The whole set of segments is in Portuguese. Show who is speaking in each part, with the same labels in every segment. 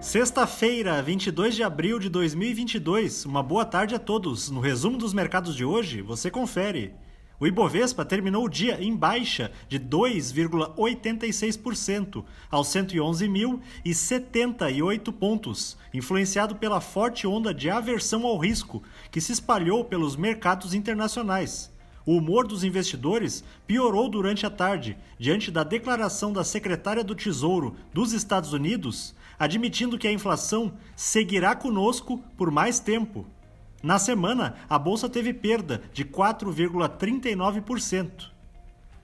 Speaker 1: Sexta-feira, 22 de abril de 2022. Uma boa tarde a todos. No resumo dos mercados de hoje, você confere. O Ibovespa terminou o dia em baixa de 2,86% aos 111.078 pontos, influenciado pela forte onda de aversão ao risco que se espalhou pelos mercados internacionais. O humor dos investidores piorou durante a tarde, diante da declaração da secretária do Tesouro dos Estados Unidos, admitindo que a inflação seguirá conosco por mais tempo. Na semana, a bolsa teve perda de 4,39%.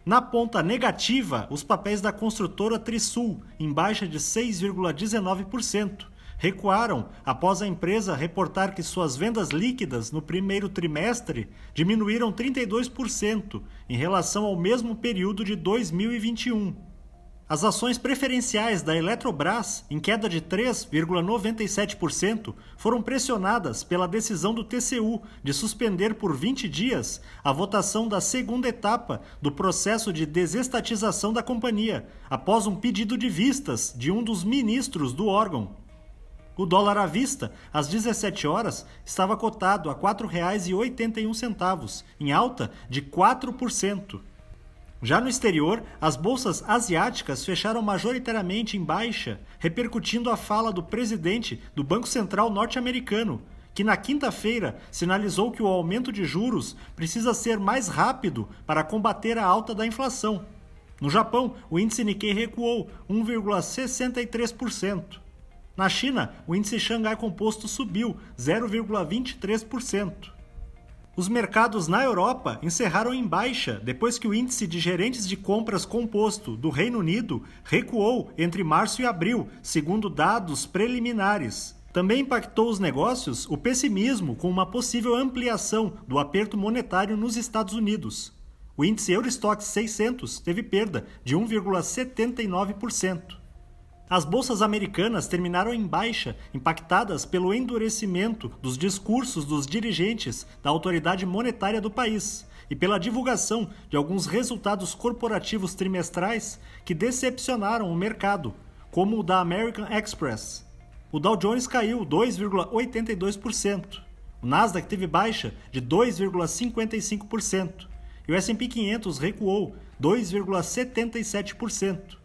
Speaker 1: Na ponta negativa, os papéis da construtora Trisul, em baixa de 6,19% recuaram após a empresa reportar que suas vendas líquidas no primeiro trimestre diminuíram 32% em relação ao mesmo período de 2021. As ações preferenciais da Eletrobras, em queda de 3,97%, foram pressionadas pela decisão do TCU de suspender por 20 dias a votação da segunda etapa do processo de desestatização da companhia, após um pedido de vistas de um dos ministros do órgão. O dólar à vista, às 17 horas, estava cotado a R$ 4,81, em alta de 4%. Já no exterior, as bolsas asiáticas fecharam majoritariamente em baixa, repercutindo a fala do presidente do Banco Central norte-americano, que na quinta-feira sinalizou que o aumento de juros precisa ser mais rápido para combater a alta da inflação. No Japão, o índice Nikkei recuou 1,63%. Na China, o índice Xangai Composto subiu 0,23%. Os mercados na Europa encerraram em baixa depois que o índice de gerentes de compras composto do Reino Unido recuou entre março e abril, segundo dados preliminares. Também impactou os negócios o pessimismo com uma possível ampliação do aperto monetário nos Estados Unidos. O índice Eurostoxx 600 teve perda de 1,79%. As bolsas americanas terminaram em baixa, impactadas pelo endurecimento dos discursos dos dirigentes da autoridade monetária do país e pela divulgação de alguns resultados corporativos trimestrais que decepcionaram o mercado, como o da American Express. O Dow Jones caiu 2,82%, o Nasdaq teve baixa de 2,55% e o S&P 500 recuou 2,77%.